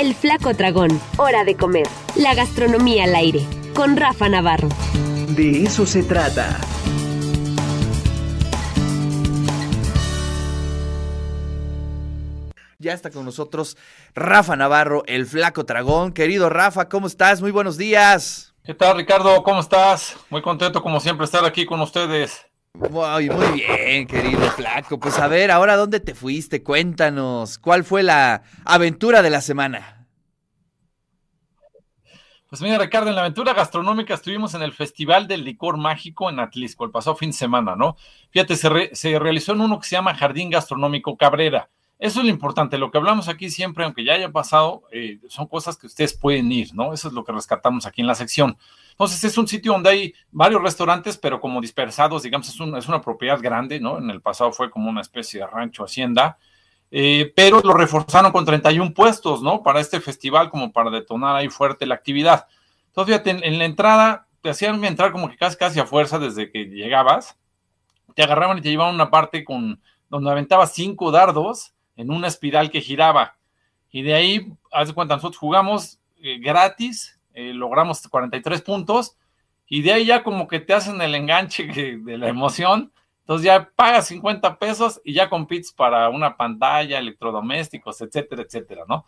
El Flaco Dragón. Hora de comer. La gastronomía al aire. Con Rafa Navarro. De eso se trata. Ya está con nosotros Rafa Navarro, el flaco dragón. Querido Rafa, ¿cómo estás? Muy buenos días. ¿Qué tal, Ricardo? ¿Cómo estás? Muy contento, como siempre, estar aquí con ustedes. Muy, muy bien, querido flaco. Pues a ver, ahora dónde te fuiste, cuéntanos. ¿Cuál fue la aventura de la semana? Pues mira, Ricardo, en la aventura gastronómica estuvimos en el Festival del Licor Mágico en Atlisco el pasado fin de semana, ¿no? Fíjate, se, se realizó en uno que se llama Jardín Gastronómico Cabrera. Eso es lo importante, lo que hablamos aquí siempre, aunque ya haya pasado, eh, son cosas que ustedes pueden ir, ¿no? Eso es lo que rescatamos aquí en la sección. Entonces es un sitio donde hay varios restaurantes, pero como dispersados, digamos, es, es una propiedad grande, ¿no? En el pasado fue como una especie de rancho, hacienda, eh, pero lo reforzaron con 31 puestos, ¿no? Para este festival, como para detonar ahí fuerte la actividad. Entonces, fíjate, en, la entrada te hacían entrar como que casi, casi a fuerza desde que llegabas, te agarraban y te llevaban una parte con donde aventabas cinco dardos, en una espiral que giraba. Y de ahí, haz de cuenta, nosotros jugamos eh, gratis, eh, logramos 43 puntos, y de ahí ya como que te hacen el enganche de la emoción. Entonces ya pagas 50 pesos y ya compites para una pantalla, electrodomésticos, etcétera, etcétera, ¿no?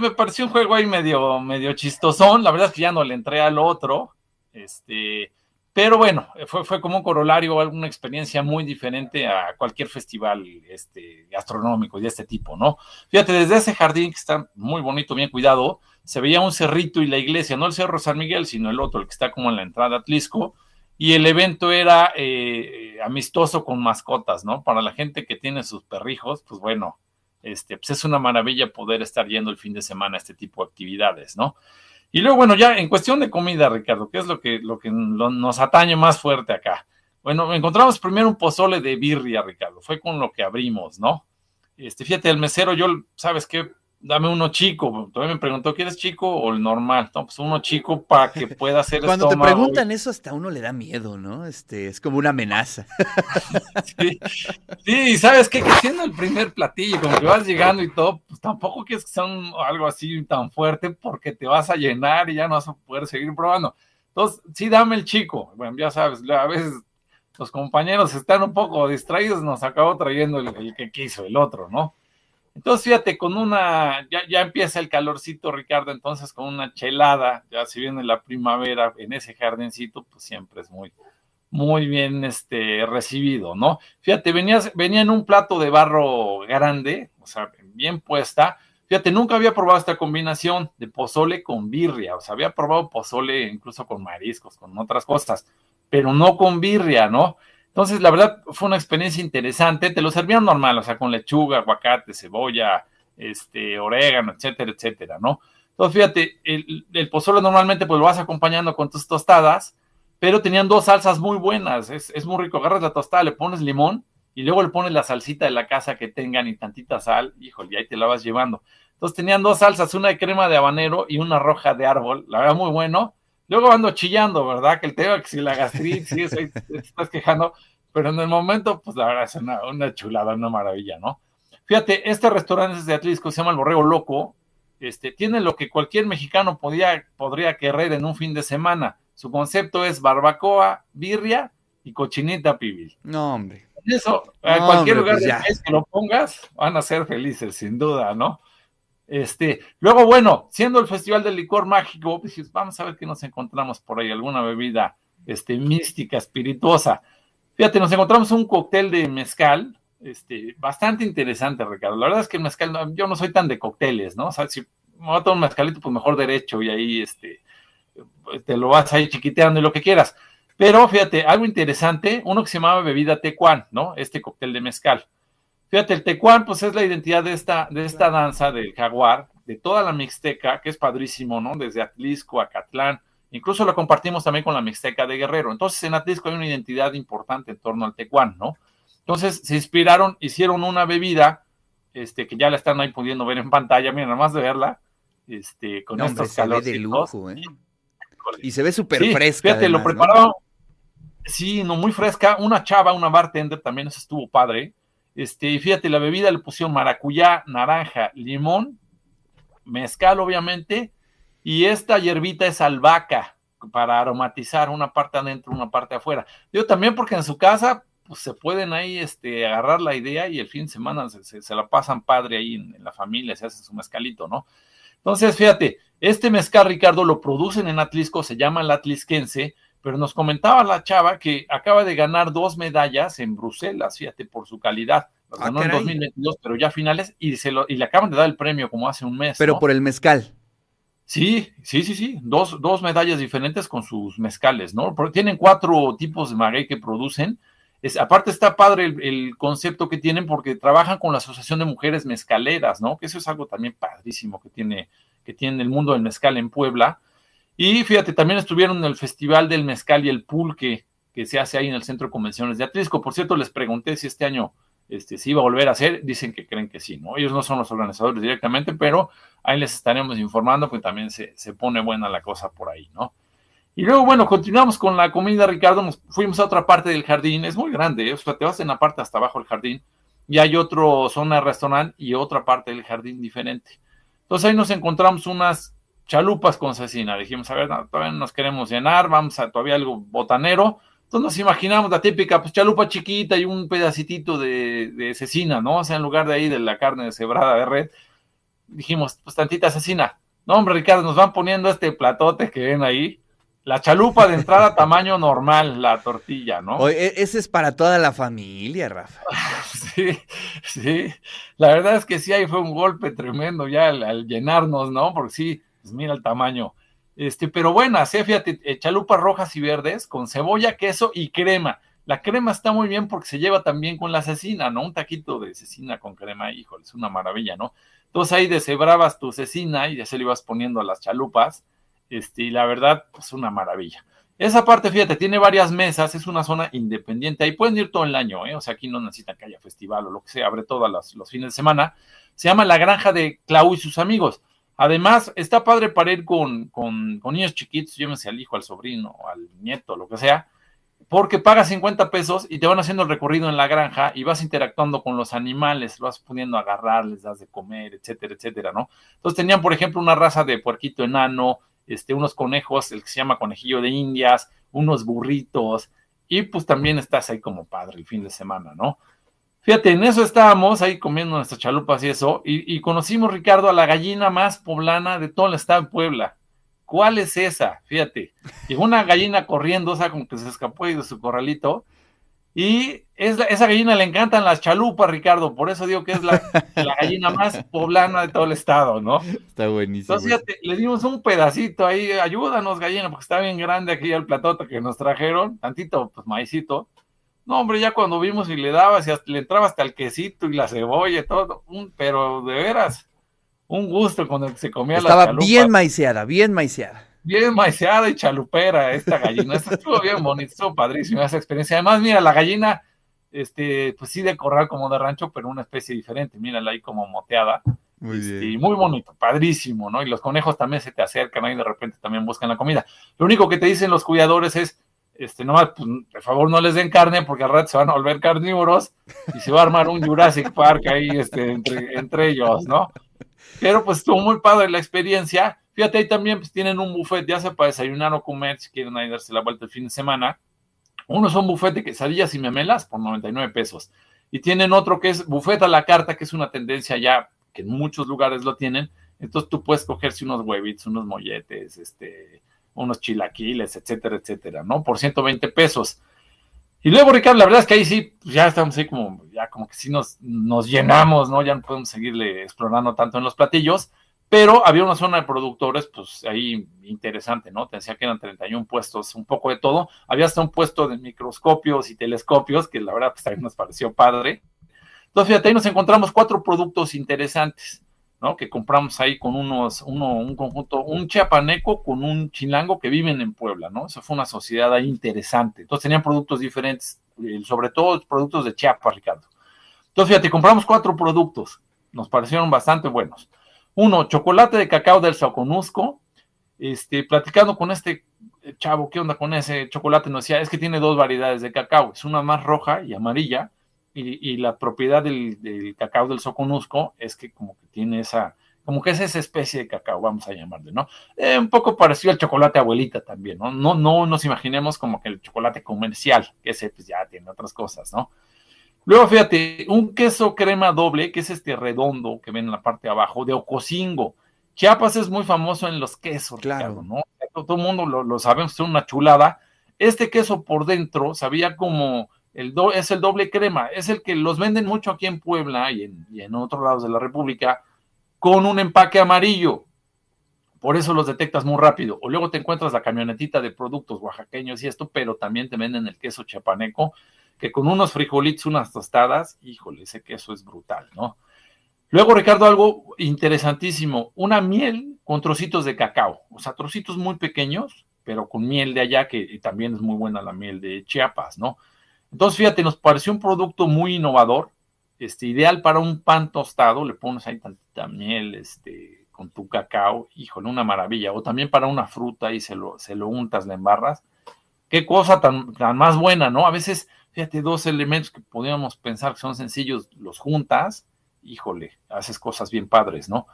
me pareció un juego ahí medio, medio chistosón. La verdad es que ya no le entré al otro. Este, pero bueno, fue, fue como un corolario, alguna experiencia muy diferente a cualquier festival este, gastronómico de este tipo, ¿no? Fíjate, desde ese jardín que está muy bonito, bien cuidado, se veía un cerrito y la iglesia, no el Cerro San Miguel, sino el otro, el que está como en la entrada a Atlisco, y el evento era eh, amistoso con mascotas, ¿no? Para la gente que tiene sus perrijos, pues bueno, este, pues es una maravilla poder estar yendo el fin de semana a este tipo de actividades, ¿no? Y luego, bueno, ya en cuestión de comida, Ricardo, ¿qué es lo que, lo que nos atañe más fuerte acá? Bueno, encontramos primero un pozole de birria, Ricardo. Fue con lo que abrimos, ¿no? Este, fíjate, el mesero, yo, ¿sabes qué? Dame uno chico. Todavía me preguntó, ¿quieres chico o el normal? No, pues uno chico para que pueda hacer Cuando te preguntan eso, hasta uno le da miedo, ¿no? Este, es como una amenaza. sí, sí, ¿sabes qué? Que siendo el primer platillo, como que vas llegando y todo, pues tampoco quieres que sea algo así tan fuerte porque te vas a llenar y ya no vas a poder seguir probando. Entonces, sí, dame el chico. Bueno, ya sabes, a veces los compañeros están un poco distraídos, nos acabó trayendo el, el que quiso, el otro, ¿no? Entonces, fíjate, con una, ya, ya, empieza el calorcito, Ricardo, entonces con una chelada, ya si viene la primavera en ese jardincito, pues siempre es muy, muy bien este, recibido, ¿no? Fíjate, venías, venía en un plato de barro grande, o sea, bien puesta. Fíjate, nunca había probado esta combinación de pozole con birria, o sea, había probado pozole incluso con mariscos, con otras cosas, pero no con birria, ¿no? Entonces, la verdad, fue una experiencia interesante. Te lo servían normal, o sea, con lechuga, aguacate, cebolla, este, orégano, etcétera, etcétera, ¿no? Entonces, fíjate, el, el pozole normalmente pues lo vas acompañando con tus tostadas, pero tenían dos salsas muy buenas. Es, es, muy rico. Agarras la tostada, le pones limón y luego le pones la salsita de la casa que tengan y tantita sal. Híjole, y ahí te la vas llevando. Entonces, tenían dos salsas, una de crema de habanero y una roja de árbol. La verdad, muy bueno. Luego ando chillando, ¿verdad? Que el tema que si la gastritis, sí, ahí te estás quejando, pero en el momento, pues la verdad es una, una, chulada, una maravilla, ¿no? Fíjate, este restaurante de Atlisco se llama El Borrego Loco, este, tiene lo que cualquier mexicano podía, podría querer en un fin de semana. Su concepto es barbacoa, birria y cochinita pibil. No, hombre. Eso, a no, cualquier hombre, lugar pues que lo pongas, van a ser felices, sin duda, ¿no? Este, luego, bueno, siendo el Festival del Licor Mágico, vamos a ver qué nos encontramos por ahí, alguna bebida este, mística, espirituosa. Fíjate, nos encontramos un cóctel de mezcal, este, bastante interesante, Ricardo. La verdad es que el mezcal, yo no soy tan de cócteles, ¿no? O sea, si me voy a tomar un mezcalito, pues mejor derecho y ahí, este, te lo vas ahí chiquiteando y lo que quieras. Pero fíjate, algo interesante, uno que se llamaba bebida tecuán, ¿no? Este cóctel de mezcal. Fíjate, el tecuán, pues es la identidad de esta, de esta danza del jaguar, de toda la mixteca, que es padrísimo, ¿no? Desde Atlisco, Acatlán, incluso lo compartimos también con la mixteca de Guerrero. Entonces, en Atlisco hay una identidad importante en torno al tecuán, ¿no? Entonces, se inspiraron, hicieron una bebida, este, que ya la están ahí pudiendo ver en pantalla, miren, nada más de verla, este, con no, estos calores. de lujo, ¿eh? Y se ve súper sí, fresca. Fíjate, además, lo prepararon. ¿no? Sí, no, muy fresca. Una chava, una bartender, también eso estuvo padre. Este, y fíjate, la bebida le pusieron maracuyá, naranja, limón mezcal obviamente, y esta hierbita es albahaca para aromatizar una parte adentro, una parte afuera. Yo también porque en su casa pues se pueden ahí este, agarrar la idea y el fin de semana se, la pasan padre ahí en, la familia, se hace su mezcalito, ¿no? Entonces, fíjate, este mezcal, Ricardo, lo producen en Atlisco, se llama el Atlisquense, pero nos comentaba la chava que acaba de ganar dos medallas en Bruselas, fíjate, por su calidad. Las ah, ganó en 2022, pero ya finales, y, se lo, y le acaban de dar el premio como hace un mes. Pero por el mezcal. Sí, sí, sí, sí. Dos, dos medallas diferentes con sus mezcales, ¿no? Porque tienen cuatro tipos de maguey que producen aparte está padre el, concepto que tienen porque trabajan con la Asociación de Mujeres Mezcaleras, ¿no? Que eso es algo también padrísimo que tiene, que tiene el mundo del mezcal en Puebla. Y fíjate, también estuvieron en el Festival del Mezcal y el Pulque que se hace ahí en el Centro de Convenciones de Atlisco. Por cierto, les pregunté si este año este, se iba a volver a hacer. Dicen que creen que sí, ¿no? Ellos no son los organizadores directamente, pero ahí les estaremos informando, porque también se, se pone buena la cosa por ahí, ¿no? Y luego, bueno, continuamos con la comida, Ricardo. Nos fuimos a otra parte del jardín. Es muy grande, ¿eh? o sea, te vas en la parte hasta abajo del jardín y hay otra zona de restaurante y otra parte del jardín diferente. Entonces ahí nos encontramos unas chalupas con cecina. Dijimos, a ver, todavía no nos queremos llenar, vamos a todavía algo botanero. Entonces nos imaginamos la típica pues, chalupa chiquita y un pedacitito de, de cecina, ¿no? O sea, en lugar de ahí de la carne cebrada de red, dijimos, pues tantita cecina. No, hombre, Ricardo, nos van poniendo este platote que ven ahí la chalupa de entrada tamaño normal, la tortilla, ¿no? Oye, ese es para toda la familia, Rafa. Sí, sí. La verdad es que sí, ahí fue un golpe tremendo ya al, llenarnos, ¿no? Porque sí, pues mira el tamaño. Este, pero buenas, ¿eh? fíjate, chalupas rojas y verdes con cebolla, queso y crema. La crema está muy bien porque se lleva también con la cecina, ¿no? Un taquito de cecina con crema, híjole, es una maravilla, ¿no? Entonces ahí deshebrabas tu cecina y ya se le ibas poniendo a las chalupas este, y la verdad, pues una maravilla. Esa parte, fíjate, tiene varias mesas, es una zona independiente, ahí pueden ir todo el año, ¿eh? o sea, aquí no necesitan que haya festival o lo que sea, abre todos los, fines de semana. Se llama La Granja de Clau y sus amigos. Además, está padre para ir con, con, niños chiquitos, llámese al hijo, al sobrino, al nieto, lo que sea, porque pagas 50 pesos y te van haciendo el recorrido en la granja y vas interactuando con los animales, vas pudiendo agarrar, les das de comer, etcétera, etcétera, ¿no? Entonces tenían, por ejemplo, una raza de puerquito enano, este, unos conejos, el que se llama conejillo de indias, unos burritos, y pues también estás ahí como padre el fin de semana, ¿no? Fíjate, en eso estábamos ahí comiendo nuestras chalupas y eso, y, conocimos, Ricardo, a la gallina más poblana de todo el estado de Puebla. ¿Cuál es esa? Fíjate, llegó una gallina corriendo, o sea, como que se escapó ahí de su corralito, y esa gallina le encantan las chalupas, Ricardo, por eso digo que es la, gallina más poblana de todo el estado, ¿no? Está buenísimo. Entonces, fíjate, le dimos un pedacito ahí, ayúdanos, gallina, porque está bien grande aquí el platote que nos trajeron, tantito, pues, maicito. No, hombre, ya cuando vimos y le dabas, y le entraba hasta el quesito y la cebolla y todo, pero de veras, un gusto con el que se comía la Estaba bien maiceada, bien maiceada bien maiceada y chalupera esta gallina. Estuvo bien bonito, estuvo padrísima esa experiencia. Además, mira, la gallina, este, pues sí de corral como de rancho, pero una especie diferente. Mírala ahí como moteada. Muy este, bien. muy bonito, padrísimo, ¿no? Y los conejos también se te acercan ahí de repente también buscan la comida. Lo único que te dicen los cuidadores es, este, no, pues, por favor no les den carne porque al rato se van a volver carnívoros y se va a armar un Jurassic Park ahí, este, entre, entre ellos, ¿no? Pero pues estuvo muy padre la experiencia Fíjate, ahí también pues, tienen un buffet, ya sea para desayunar o comer, si quieren ahí darse la vuelta el fin de semana. Uno son buffet de quesadillas y memelas por 99 pesos. Y tienen otro que es buffet a la carta, que es una tendencia ya que en muchos lugares lo tienen. Entonces tú puedes cogerse unos huevitos, unos molletes, este, unos chilaquiles, etcétera, etcétera, ¿no? Por 120 pesos. Y luego, Ricardo, la verdad es que ahí sí, pues, ya estamos ahí como, ya como que sí nos, nos llenamos, ¿no? Ya no podemos seguirle explorando tanto en los platillos. Pero había una zona de productores, pues ahí interesante, ¿no? Te decía que eran 31 puestos, un poco de todo. Había hasta un puesto de microscopios y telescopios, que la verdad, pues también nos pareció padre. Entonces, fíjate, ahí nos encontramos cuatro productos interesantes, ¿no? Que compramos ahí con unos, uno, un conjunto, un chiapaneco con un chilango que viven en Puebla, ¿no? Eso fue una sociedad ahí interesante. Entonces, tenían productos diferentes, eh, sobre todo productos de Chiapas, Ricardo. Entonces, fíjate, compramos cuatro productos, nos parecieron bastante buenos. Uno, chocolate de cacao del Soconusco. Este, platicando con este chavo, ¿qué onda con ese chocolate? Nos decía, es que tiene dos variedades de cacao, es una más roja y amarilla, y, la propiedad del, cacao del Soconusco es que como que tiene esa como que es esa especie de cacao, vamos a llamarle, ¿no? Eh, un poco parecido al chocolate abuelita también, ¿no? No, no nos imaginemos como que el chocolate comercial, que ese pues ya tiene otras cosas, ¿no? Luego, fíjate, un queso crema doble, que es este redondo que ven en la parte de abajo, de Ocosingo. Chiapas es muy famoso en los quesos, claro, ¿no? Todo el mundo lo, lo sabemos, es una chulada. Este queso por dentro sabía como es el doble crema, es el que los venden mucho aquí en Puebla y en, y en otros lados de la República con un empaque amarillo. Por eso los detectas muy rápido. O luego te encuentras la camionetita de productos oaxaqueños y esto, pero también te venden el queso chapaneco, que con unos frijolitos, unas tostadas, híjole, ese queso es brutal, ¿no? Luego, Ricardo, algo interesantísimo, una miel con trocitos de cacao, o sea, trocitos muy pequeños, pero con miel de allá, que también es muy buena la miel de Chiapas, ¿no? Entonces, fíjate, nos pareció un producto muy innovador, este, ideal para un pan tostado, le pones ahí tantita miel, este, con tu cacao, híjole, una maravilla. O también para una fruta y se lo, se lo untas, le embarras. Qué cosa tan, tan más buena, ¿no? A veces, fíjate, dos elementos que podríamos pensar que son sencillos, los juntas, híjole, haces cosas bien padres, ¿no?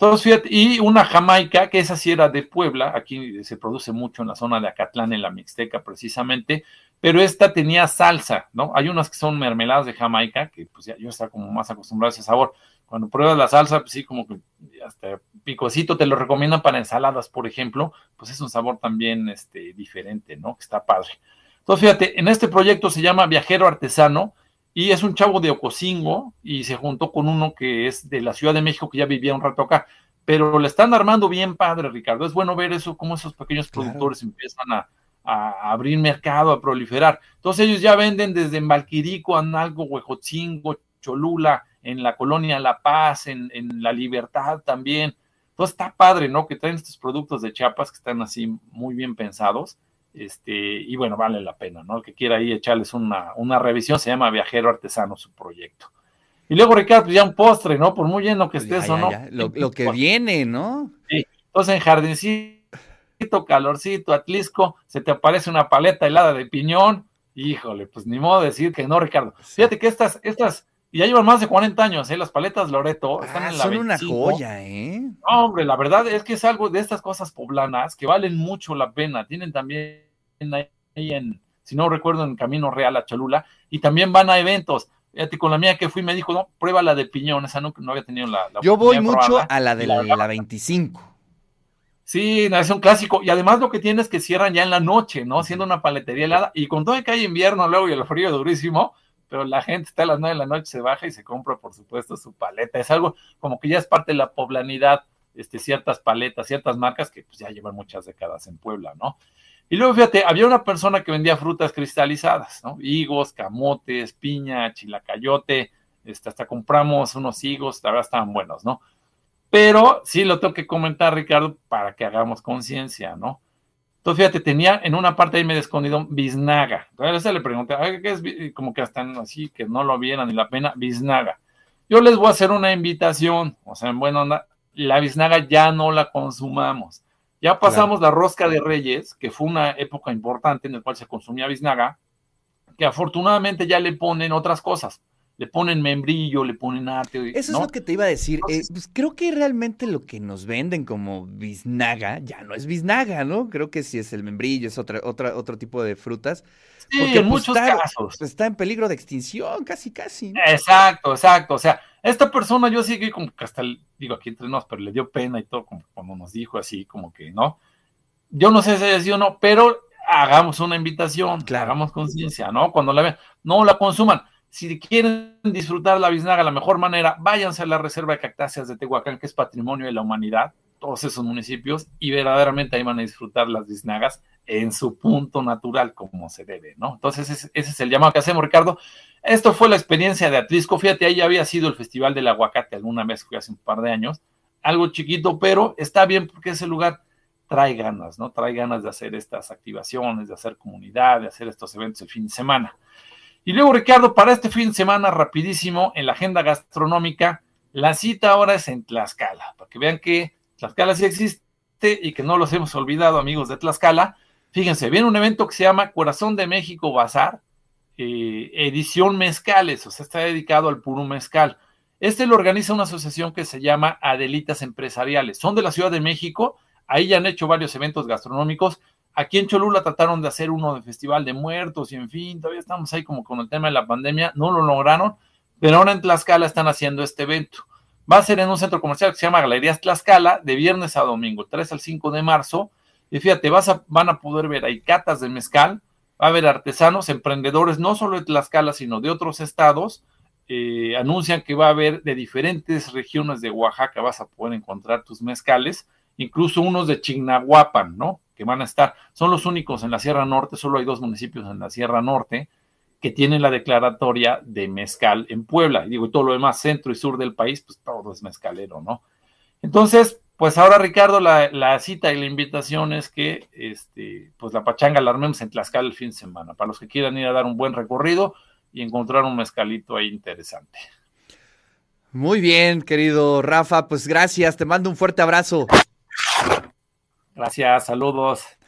Entonces, fíjate, y una jamaica, que esa sí era de Puebla, aquí se produce mucho en la zona de Acatlán, en la Mixteca precisamente, pero esta tenía salsa, ¿no? Hay unas que son mermeladas de Jamaica, que pues ya yo estaba como más acostumbrado a ese sabor. Cuando pruebas la salsa, pues sí, como que hasta picocito te lo recomiendan para ensaladas, por ejemplo, pues es un sabor también este, diferente, ¿no? Que está padre. Entonces, fíjate, en este proyecto se llama Viajero Artesano y es un chavo de Ocosingo y se juntó con uno que es de la Ciudad de México que ya vivía un rato acá, pero le están armando bien padre, Ricardo. Es bueno ver eso, cómo esos pequeños productores empiezan a, a abrir mercado, a proliferar. Entonces ellos ya venden desde Malquirico, Analgo, Huejotzingo, Cholula, en la colonia La Paz, en, en, La Libertad también. Entonces está padre, ¿no? Que traen estos productos de Chiapas que están así muy bien pensados. Este, y bueno, vale la pena, ¿no? El que quiera ahí echarles una, una revisión, se llama Viajero Artesano su proyecto. Y luego, Ricardo, pues ya un postre, ¿no? Por muy lleno que estés ya, o no. Ya. Lo, lo, que viene, ¿no? Sí. Entonces en Jardincito calorcito, Atlisco, se te aparece una paleta helada de piñón, híjole, pues ni modo de decir que no, Ricardo. Fíjate que estas, estas, ya llevan más de 40 años, ¿eh? Las paletas Loreto están ah, en la Son 25. una joya, ¿eh? No, hombre, la verdad es que es algo de estas cosas poblanas que valen mucho la pena. Tienen también ahí en, si no recuerdo, en Camino Real a Cholula, y también van a eventos. Fíjate, con la mía que fui me dijo, no, prueba la de piñón, esa no, no había tenido la, la Yo voy mucho probarla. a la de la, la, la 25. Sí, es un clásico. Y además lo que tiene es que cierran ya en la noche, ¿no? Siendo una paletería helada. Y con todo que hay invierno luego y el frío durísimo, pero la gente está a las nueve de la noche, se baja y se compra, por supuesto, su paleta. Es algo como que ya es parte de la poblanidad, este, ciertas paletas, ciertas marcas que pues ya llevan muchas décadas en Puebla, ¿no? Y luego, fíjate, había una persona que vendía frutas cristalizadas, ¿no? Higos, camotes, piña, chilacayote, este, hasta compramos unos higos, la verdad estaban buenos, ¿no? Pero sí lo tengo que comentar, Ricardo, para que hagamos conciencia, ¿no? Entonces, fíjate, tenía en una parte ahí medio escondido biznaga. Entonces le pregunté, ¿qué es? Como que están así, que no lo vieran ni la pena, biznaga. Yo les voy a hacer una invitación, o sea, en buena onda, la biznaga ya no la consumamos. Ya pasamos claro. la rosca de reyes, que fue una época importante en la cual se consumía biznaga, que afortunadamente ya le ponen otras cosas le ponen membrillo, le ponen arte. Eso ¿no? es lo que te iba a decir. Entonces, eh, pues creo que realmente lo que nos venden como biznaga ya no es biznaga, ¿no? Creo que sí es el membrillo, es otra, otra, otro tipo de frutas. Sí, porque, en pues, muchos está, casos. Está en peligro de extinción, casi, casi. ¿no? Exacto, exacto. O sea, esta persona yo sí que como que hasta, digo, aquí entre nos, pero le dio pena y todo, como cuando nos dijo así, como que, ¿no? Yo no sé si es sí o no, pero hagamos una invitación, claro. hagamos conciencia, ¿no? Cuando la vean, no la consuman si quieren disfrutar la biznaga la mejor manera, váyanse a la reserva de cactáceas de Tehuacán, que es patrimonio de la humanidad, todos esos municipios, y verdaderamente ahí van a disfrutar las biznagas en su punto natural, como se debe, ¿no? Entonces, ese, ese es el llamado que hacemos, Ricardo. Esto fue la experiencia de Atlisco. Fíjate, ahí había sido el Festival del Aguacate, alguna vez fui hace un par de años, algo chiquito, pero está bien porque ese lugar trae ganas, ¿no? Trae ganas de hacer estas activaciones, de hacer comunidad, de hacer estos eventos el fin de semana. Y luego, Ricardo, para este fin de semana, rapidísimo, en la agenda gastronómica, la cita ahora es en Tlaxcala, para que vean que Tlaxcala sí existe y que no los hemos olvidado, amigos de Tlaxcala. Fíjense, viene un evento que se llama Corazón de México Bazar, eh, edición mezcales, o sea, está dedicado al puro mezcal. Este lo organiza una asociación que se llama Adelitas Empresariales. Son de la Ciudad de México, ahí ya han hecho varios eventos gastronómicos. Aquí en Cholula trataron de hacer uno de Festival de Muertos y en fin, todavía estamos ahí como con el tema de la pandemia, no lo lograron, pero ahora en Tlaxcala están haciendo este evento. Va a ser en un centro comercial que se llama Galerías Tlaxcala, de viernes a domingo, 3 al 5 de marzo. Y fíjate, vas a, van a poder ver ahí catas de mezcal, va a haber artesanos, emprendedores, no solo de Tlaxcala, sino de otros estados. Eh, anuncian que va a haber de diferentes regiones de Oaxaca, vas a poder encontrar tus mezcales, incluso unos de Chignahuapan, ¿no? Que van a estar, son los únicos en la Sierra Norte, solo hay dos municipios en la Sierra Norte que tienen la declaratoria de mezcal en Puebla. Y digo, todo lo demás, centro y sur del país, pues todo es mezcalero, ¿no? Entonces, pues ahora, Ricardo, la, cita y la invitación es que este, pues la pachanga la armemos en Tlaxcala el fin de semana, para los que quieran ir a dar un buen recorrido y encontrar un mezcalito ahí interesante. Muy bien, querido Rafa, pues gracias, te mando un fuerte abrazo. Gracias, saludos.